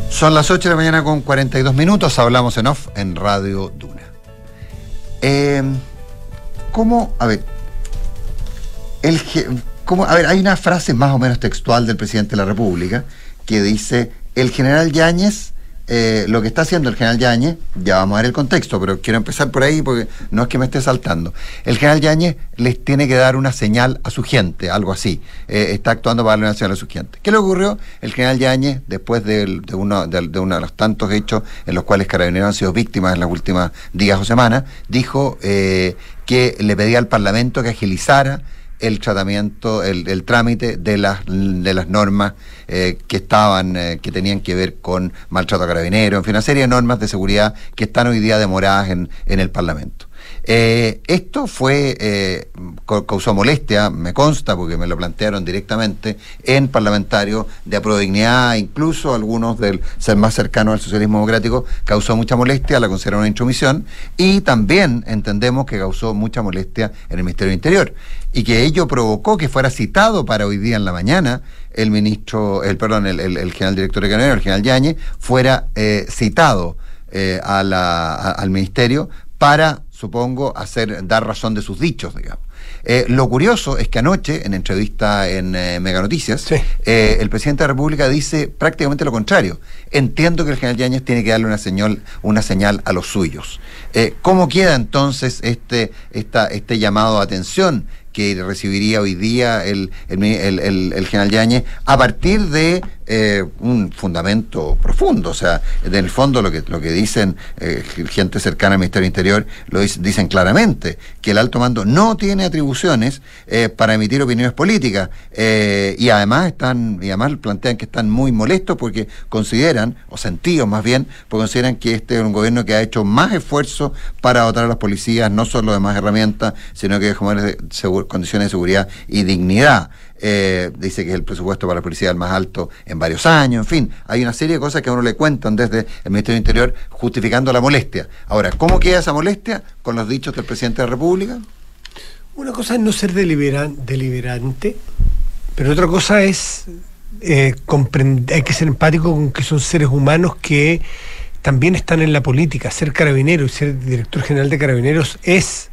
Son las 8 de la mañana con 42 minutos. Hablamos en off en Radio Duna. Eh, ¿Cómo? A ver. El, ¿cómo, a ver, hay una frase más o menos textual del presidente de la República que dice: el general Yáñez eh, lo que está haciendo el general Yáñez, ya vamos a ver el contexto, pero quiero empezar por ahí porque no es que me esté saltando. El general Yáñez les tiene que dar una señal a su gente, algo así. Eh, está actuando para darle una señal a su gente. ¿Qué le ocurrió? El general Yáñez, después de, uno, de, de uno de los tantos hechos en los cuales carabineros han sido víctimas en las últimas días o semanas, dijo eh, que le pedía al Parlamento que agilizara el tratamiento, el, trámite de las, de las normas eh, que estaban, eh, que tenían que ver con maltrato a carabineros, en fin, una serie de normas de seguridad que están hoy día demoradas en, en el Parlamento. Eh, esto fue eh, causó molestia, me consta, porque me lo plantearon directamente en parlamentarios de aprodignidad, incluso algunos del ser más cercanos al socialismo democrático, causó mucha molestia, la consideraron una intromisión, y también entendemos que causó mucha molestia en el Ministerio del Interior, y que ello provocó que fuera citado para hoy día en la mañana el ministro, el perdón, el, general director de Carabineros, el general Yañez, fuera eh, citado eh, al ministerio para, supongo, hacer, dar razón de sus dichos, digamos. Eh, lo curioso es que anoche, en entrevista en eh, Mega Noticias, eh, el presidente de la República dice prácticamente lo contrario. Entiendo que el general Yáñez tiene que darle una señal, una señal a los suyos. Eh, ¿Cómo queda entonces este, esta, este llamado a atención que recibiría hoy día el, el, el- el- el general Yáñez a partir de eh, un fundamento profundo? O sea, en el fondo lo que, lo que dicen eh, gente cercana al Ministerio Interior lo dic- dicen claramente, que el alto mando no tiene atribuciones eh, para emitir opiniones políticas eh, y además están y además plantean que están muy molestos porque consideran, o sentidos más bien, porque consideran que este es un gobierno que ha hecho más esfuerzo para dotar a las policías no solo de más herramientas, sino que de mejores condiciones de seguridad y dignidad. Eh, dice que es el presupuesto para la policía el más alto en varios años, en fin, hay una serie de cosas que a uno le cuentan desde el Ministerio del Interior justificando la molestia. Ahora, ¿cómo queda esa molestia con los dichos del presidente de la República? Una cosa es no ser deliberan- deliberante, pero otra cosa es eh, comprend- hay que ser empático con que son seres humanos que también están en la política. Ser carabinero y ser director general de carabineros es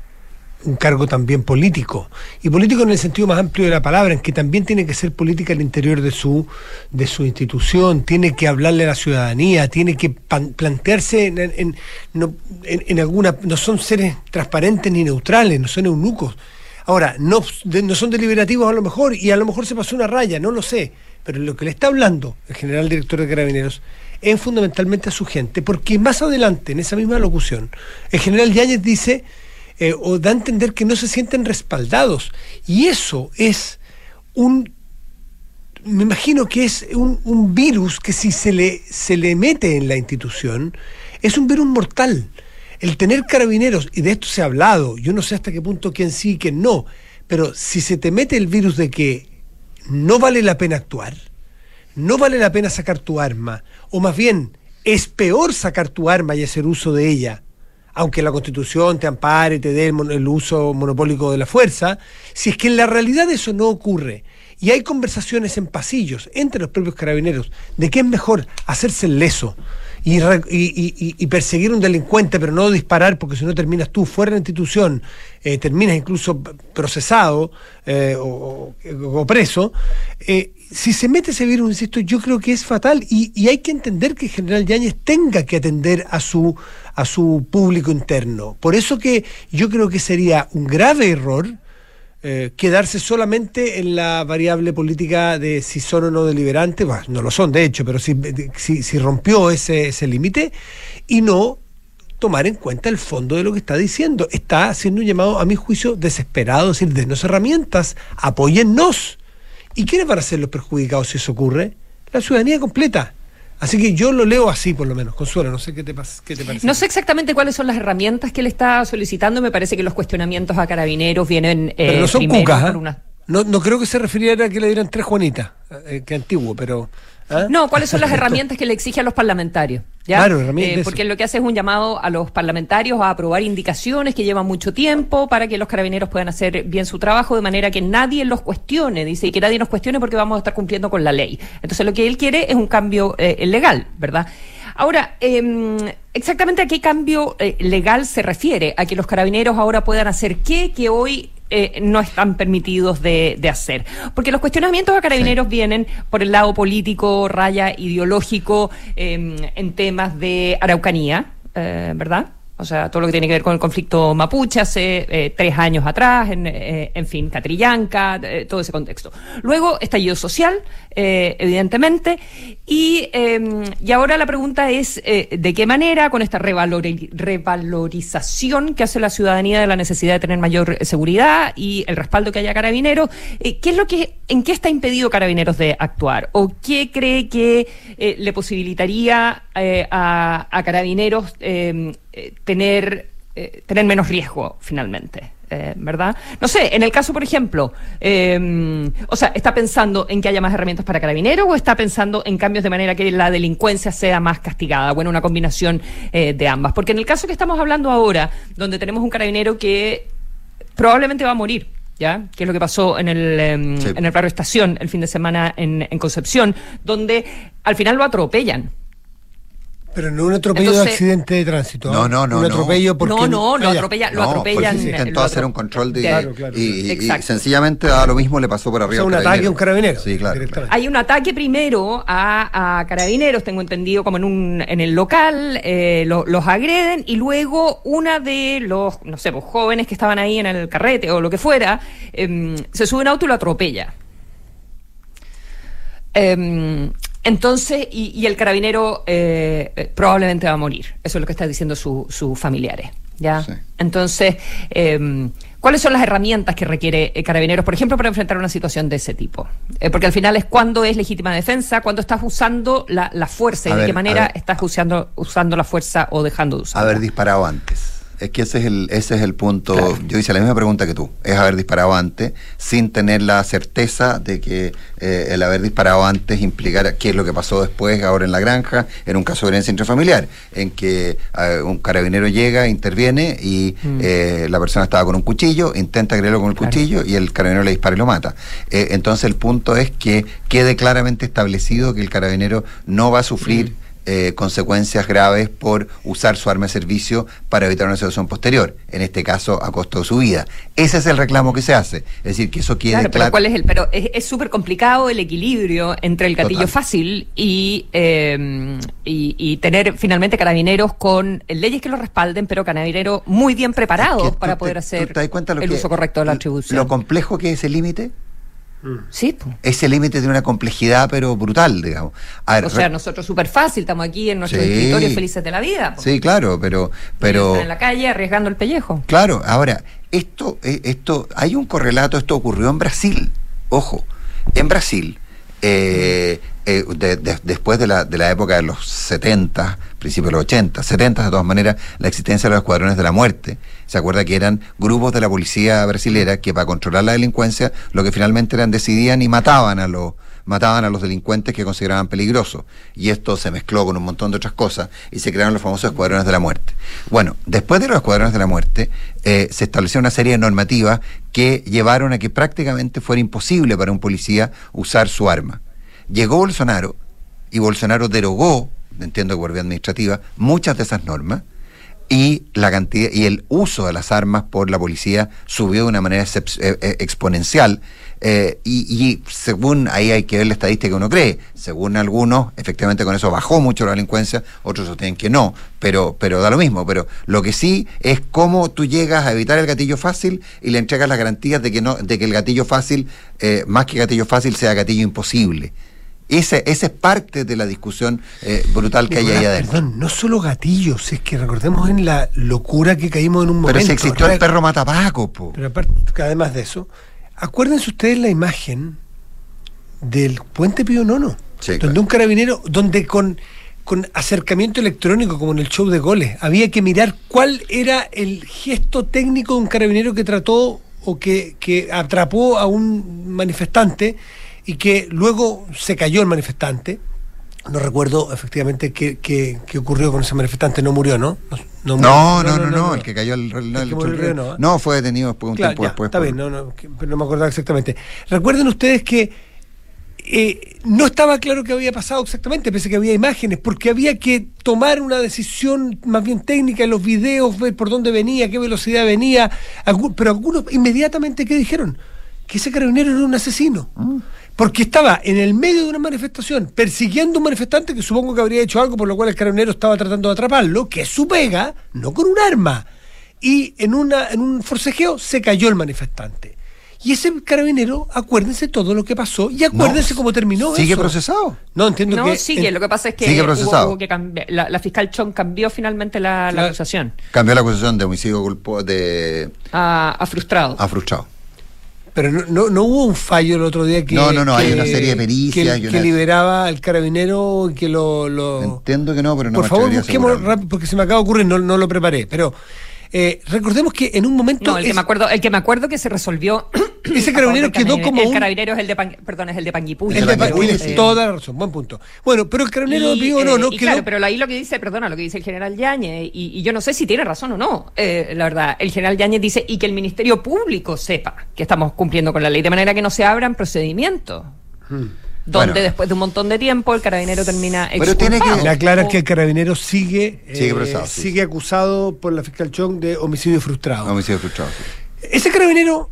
un cargo también político. Y político en el sentido más amplio de la palabra, en que también tiene que ser política al interior de su, de su institución, tiene que hablarle a la ciudadanía, tiene que plantearse en, en- no, en- en alguna... No son seres transparentes ni neutrales, no son eunucos. Ahora, no, de- no son deliberativos a lo mejor, y a lo mejor se pasó una raya, no lo sé. Pero lo que le está hablando el general director de Carabineros es fundamentalmente a su gente, porque más adelante, en esa misma locución, el general Yáñez dice, eh, o da a entender que no se sienten respaldados. Y eso es un me imagino que es un, un virus que si se le, se le mete en la institución, es un virus mortal. El tener carabineros, y de esto se ha hablado, yo no sé hasta qué punto quién sí y quién no, pero si se te mete el virus de que no vale la pena actuar, no vale la pena sacar tu arma, o más bien es peor sacar tu arma y hacer uso de ella, aunque la constitución te ampare, te dé el, uso monopólico de la fuerza, si es que en la realidad eso no ocurre y hay conversaciones en pasillos entre los propios carabineros de que es mejor hacerse el leso y, y- perseguir un delincuente, pero no disparar, porque si no terminas tú fuera de la institución, eh, terminas incluso procesado eh, o, preso. eh, si se mete ese virus, insisto, yo creo que es fatal y, y hay que entender que el general Yáñez tenga que atender a su, a su público interno. Por eso que yo creo que sería un grave error eh, quedarse solamente en la variable política de si son o no deliberantes, no lo son de hecho, pero si, si, si rompió ese, ese límite y no tomar en cuenta el fondo de lo que está diciendo. Está haciendo un llamado, a mi juicio, desesperado, es decir, denos herramientas, apóyennos. ¿Y quiénes van a ser los perjudicados si eso ocurre? La ciudadanía completa. Así que yo lo leo así, por lo menos. Consuelo, no sé qué te, qué te parece. No sé exactamente cuáles son las herramientas que le está solicitando. Me parece que los cuestionamientos a carabineros vienen. eh, Pero no son primero cucas, ¿eh? una- No, no creo que se refiriera a que le dieran tres Juanitas, eh, que antiguo, pero... ¿ah? No, ¿cuáles son las herramientas que le exige a los parlamentarios? ¿ya? Claro, herramientas, Eh, porque lo que hace es un llamado a los parlamentarios a aprobar indicaciones que llevan mucho tiempo para que los carabineros puedan hacer bien su trabajo de manera que nadie los cuestione, dice, y que nadie nos cuestione porque vamos a estar cumpliendo con la ley. Entonces lo que él quiere es un cambio eh, legal, ¿verdad? Ahora, em, exactamente a qué cambio eh, legal se refiere, a que los carabineros ahora puedan hacer qué que hoy eh, no están permitidos de, de hacer. Porque los cuestionamientos a carabineros vienen por el lado político, raya ideológico, eh, en temas de Araucanía, eh, ¿verdad? O sea, todo lo que tiene que ver con el conflicto mapuche hace eh, tres años atrás, en, eh, fin, Catrillanca, eh, todo ese contexto. Luego, estallido social, evidentemente, y, eh, y ahora la pregunta es de qué manera, con esta revalori- revalorización que hace la ciudadanía de la necesidad de tener mayor seguridad y el respaldo que haya carabineros, ¿qué es lo que, en qué está impedido carabineros de actuar? ¿O qué cree que le posibilitaría a, a carabineros eh, tener, eh, tener menos riesgo finalmente? Eh, ¿Verdad? No sé, en el caso, por ejemplo, eh, o sea, ¿está pensando en que haya más herramientas para carabineros o está pensando en cambios de manera que la delincuencia sea más castigada? Bueno, una combinación de ambas. Porque en el caso que estamos hablando ahora, donde tenemos un carabinero que probablemente va a morir. ¿Ya? Que es lo que pasó en el, em, en el barrio Estación el fin de semana en, en Concepción, donde al final lo atropellan. Pero no un atropello de accidente de tránsito. No, ¿ah? no, no, Un no. atropello porque. No, no, lo atropella- lo atropellan. porque se eh, intentó hacer un control de, Claro, y, y- sencillamente daba lo mismo, le pasó por O arriba. sea, al un ataque a un carabinero. Sí, claro. Hay un ataque primero a, a carabineros, tengo entendido, como en un en el local, eh, lo- los agreden y luego una de los, no sé, pues, jóvenes que estaban ahí en el carrete o lo que fuera, em, se sube a un auto y lo atropella. Em, entonces, y, y el carabinero eh, eh, probablemente va a morir. Eso es lo que están diciendo su- sus familiares. ¿ya? Entonces, em, ¿cuáles son las herramientas que requiere eh, carabineros, por ejemplo, para enfrentar una situación de ese tipo? Eh, porque al final es cuándo es legítima defensa, cuándo estás usando la, la fuerza y de qué manera ver. estás usando, usando la fuerza o dejando de usarla. Haber disparado antes. Es que ese es el, ese es el punto. Yo hice la misma pregunta que tú. Es haber disparado antes sin tener la certeza de que eh, el haber disparado antes implicara qué es lo que pasó después, ahora en la granja, en un caso de violencia intrafamiliar, en que eh, un carabinero llega, interviene y Mm. eh, la persona estaba con un cuchillo, intenta agredirlo con el cuchillo y el carabinero le dispara y lo mata. Eh, entonces el punto es que quede claramente establecido que el carabinero no va a sufrir eh, consecuencias graves por usar su arma de servicio para evitar una situación posterior, en este caso a costo de su vida. Ese es el reclamo que se hace, es decir, que eso quede Claro, pero. ¿cuál es el? Pero es súper complicado el equilibrio entre el gatillo Total. fácil y, eh, y, y tener finalmente carabineros con leyes que lo respalden, pero carabineros muy bien preparados para poder hacer ¿Tú te das cuenta lo el que- uso correcto de la atribución. Lo complejo que es ese límite, Sí, po. ese límite tiene una complejidad pero brutal, digamos. A ver, o sea, nosotros súper fácil, estamos aquí en nuestro Sí. escritorio felices de la vida. po. sí, claro, pero, pero Están en la calle arriesgando el pellejo. Claro, ahora, esto, eh, esto, hay un correlato, esto ocurrió en Brasil, ojo, en Brasil, eh, eh, de- de- después de la, de la época de los 70, principios de los 80, 70 de todas maneras, la existencia de los escuadrones de la muerte. Se acuerda que eran grupos de la policía brasilera que para controlar la delincuencia lo que finalmente eran decidían y mataban a los mataban a los delincuentes que consideraban peligrosos. Y esto se mezcló con un montón de otras cosas y se crearon los famosos escuadrones de la muerte. Bueno, después de los escuadrones de la muerte, eh, se estableció una serie de normativas que llevaron a que prácticamente fuera imposible para un policía usar su arma. Llegó Bolsonaro y Bolsonaro derogó, entiendo que vía administrativa, muchas de esas normas y la cantidad y el uso de las armas por la policía subió de una manera eh, eh, exponencial. Eh, y, según ahí hay que ver la estadística que uno cree. Según algunos efectivamente con eso bajó mucho la delincuencia otros sostienen que no pero pero da lo mismo. Pero lo que sí es cómo tú llegas a evitar el gatillo fácil y le entregas las garantías de que no de que el gatillo fácil más que gatillo fácil sea gatillo imposible ese, esa es parte de la discusión eh, brutal que hay ahí adentro. Perdón, no solo gatillos, es que recordemos en la locura que caímos en un momento. Pero si existió el perro matapaco, po. Pero aparte, además de eso, acuérdense ustedes la imagen del puente Pío Nono, donde un carabinero, donde con, con acercamiento electrónico, como en el show de goles, había que mirar cuál era el gesto técnico de un carabinero que trató o que, que atrapó a un manifestante y que luego se cayó el manifestante. No recuerdo efectivamente qué, qué- qué ocurrió con ese manifestante, no murió, ¿no? No, No, no, no, no, el que cayó el, no, no, fue detenido después un tiempo después. Está por- bien, no, no, no me acordaba exactamente. Recuerden ustedes que eh, no estaba claro qué había pasado exactamente, pese a que había imágenes, porque había que tomar una decisión más bien técnica en los videos, ver por dónde venía, qué velocidad venía, pero algunos inmediatamente, ¿qué dijeron? Que ese carabinero era un asesino. Porque estaba en el medio de una manifestación persiguiendo a un manifestante que supongo que habría hecho algo por lo cual el carabinero estaba tratando de atraparlo, que es su pega, no con un arma. Y en, una, en un forcejeo se cayó el manifestante. Y ese carabinero, acuérdense todo lo que pasó y acuérdense cómo terminó ¿Sigue eso. procesado? No, entiendo No, que... sigue. en- Lo que pasa es que, Sigue hubo- procesado. hubo que cambiar- la, la fiscal Chong cambió finalmente la, la acusación Cambió la acusación de homicidio culpo de a, a frustrado. a frustrado. Pero no, no, no hubo un fallo el otro día que. No, no, no, hay que- una serie de pericias Que, una- liberaba al carabinero y que lo. lo- Entiendo que no, pero no Por favor, busquemos rápido, porque se me acaba de ocurrir, no, no lo preparé. Pero eh, recordemos que en un momento. No, el que, me acuerdo, el que me acuerdo que se resolvió. Ese carabinero quedó como El un- carabinero es el de Pan- perdón, es el de Panguipulli. el de Panguipulli, toda la razón, buen punto. Bueno, pero el carabinero, Y, digo, no, eh, no y quedó. claro, pero ahí lo que dice, perdona, lo que dice el general Yáñez, y, y yo no sé si tiene razón o no, eh, la verdad, el general Yáñez dice, y que el Ministerio Público sepa que estamos cumpliendo con la ley, de manera que no se abran procedimientos, donde Bueno. después de un montón de tiempo el carabinero termina Pero tiene que. La clara es que el carabinero sigue, Sigue eh, sí. sigue acusado por la fiscal Chong de homicidio frustrado. Homicidio frustrado. sí. Ese carabinero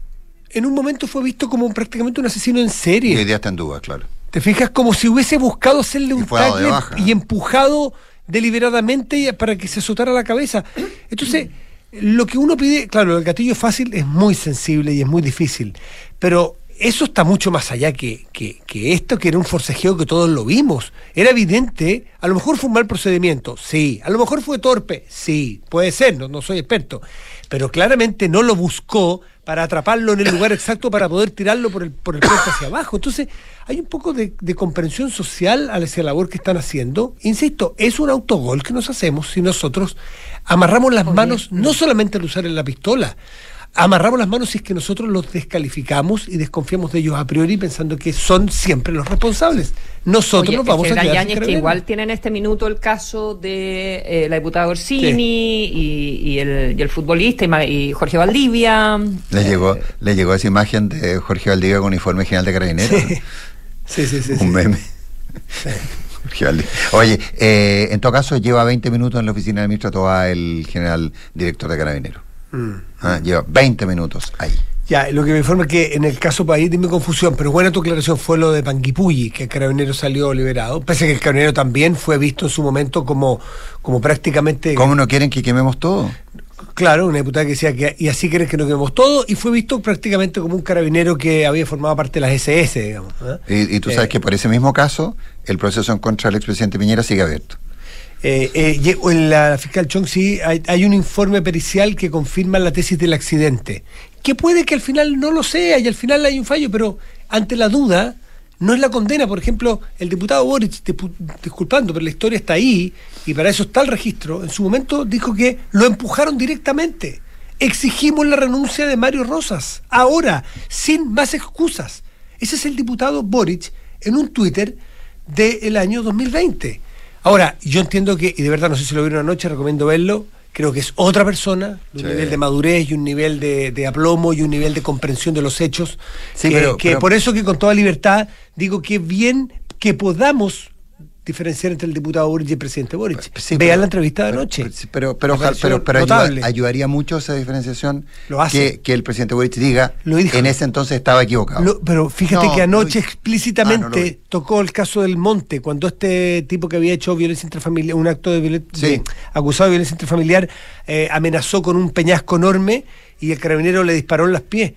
en un momento fue visto como prácticamente un asesino en Y hoy serie. día está en duda, claro. ¿Te fijas? Como si hubiese buscado hacerle un tackle y empujado deliberadamente para que se azotara la cabeza. Entonces, lo que uno pide, claro, el gatillo fácil es muy sensible y es muy difícil, pero eso está mucho más allá que, que, que esto, que era un forcejeo que todos lo vimos. Era evidente, a lo mejor fue un mal procedimiento, sí, a lo mejor fue torpe, sí, puede ser, no, no soy experto, pero claramente no lo buscó para atraparlo en el lugar exacto para poder tirarlo por el, por el puente hacia abajo. Entonces, hay un poco de, de comprensión social hacia la labor que están haciendo. Insisto, es un autogol que nos hacemos si nosotros amarramos las manos, no solamente al usar la pistola, amarramos las manos si es que nosotros los descalificamos y desconfiamos de ellos a priori pensando que son siempre los responsables. Nosotros Oye, nos vamos a quedar sin que igual tiene en este minuto el caso de eh, la diputada Orsini y, y el, y el futbolista y, y Jorge Valdivia. Le Eh, llegó, le llegó esa imagen de Jorge Valdivia con uniforme general de carabineros. Sí, sí, sí. Un sí. meme. Oye, eh, en todo caso lleva 20 minutos en la oficina del ministro Toa el general director de carabineros. Mm. Ah, lleva 20 minutos ahí. Ya, lo que me informa es que en el caso país, dime confusión, pero buena tu aclaración fue lo de Panguipulli, que el carabinero salió liberado, pese a que el carabinero también fue visto en su momento como, como prácticamente... ¿Cómo no quieren que quememos todo? Claro, una diputada que decía que y así quieren que nos quememos todo, y fue visto prácticamente como un carabinero que había formado parte de las SS, digamos. ¿eh? Y, y tú sabes Eh, que por ese mismo caso, el proceso en contra del expresidente Piñera sigue abierto. Eh, eh, en la fiscal Chong sí hay, un informe pericial que confirma la tesis del accidente, que puede que al final no lo sea y al final hay un fallo, pero ante la duda no es la condena. Por ejemplo, el diputado Boric, disculpando, pero la historia está ahí y para eso está el registro, en su momento dijo que lo empujaron directamente. Exigimos la renuncia de Mario Rosas, ahora, sin más excusas. Ese es el diputado Boric en un Twitter del año 2020. Ahora, yo entiendo que, y de verdad no sé si lo vieron anoche, recomiendo verlo, creo que es otra persona, de un Sí. nivel de madurez y un nivel de, de aplomo y un nivel de comprensión de los hechos, Sí, que, pero- que pero- por eso que con toda libertad digo que bien que podamos diferenciar entre el diputado Boric y el presidente Boric. Sí, Vean la entrevista de anoche. pero- Pero, pero, pero, pero ayuda- notable. ayudaría mucho esa diferenciación Lo hace. que, que el presidente Boric diga Lo dijo. en ese entonces estaba equivocado. Lo- pero fíjate No, que anoche lo- explícitamente Ah, no tocó el caso del Monte, cuando este tipo que había hecho violencia intrafamiliar, un acto de, violen- Sí. de- acusado de violencia intrafamiliar, eh, amenazó con un peñasco enorme y el carabinero le disparó en los pies.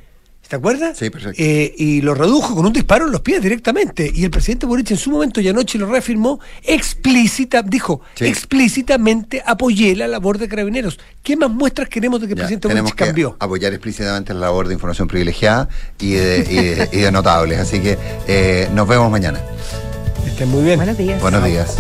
¿Te acuerdas? Sí, perfecto. Eh, y lo redujo con un disparo en los pies directamente. Y el presidente Boric en su momento y anoche lo reafirmó explícita, dijo, Sí. explícitamente apoyé la labor de carabineros. ¿Qué más muestras queremos de que el Ya, presidente Boric que cambió? apoyar explícitamente la labor de información privilegiada y de, y de- y de notables. Así que eh, nos vemos mañana. Estén muy bien. Buenos días. Buenos días.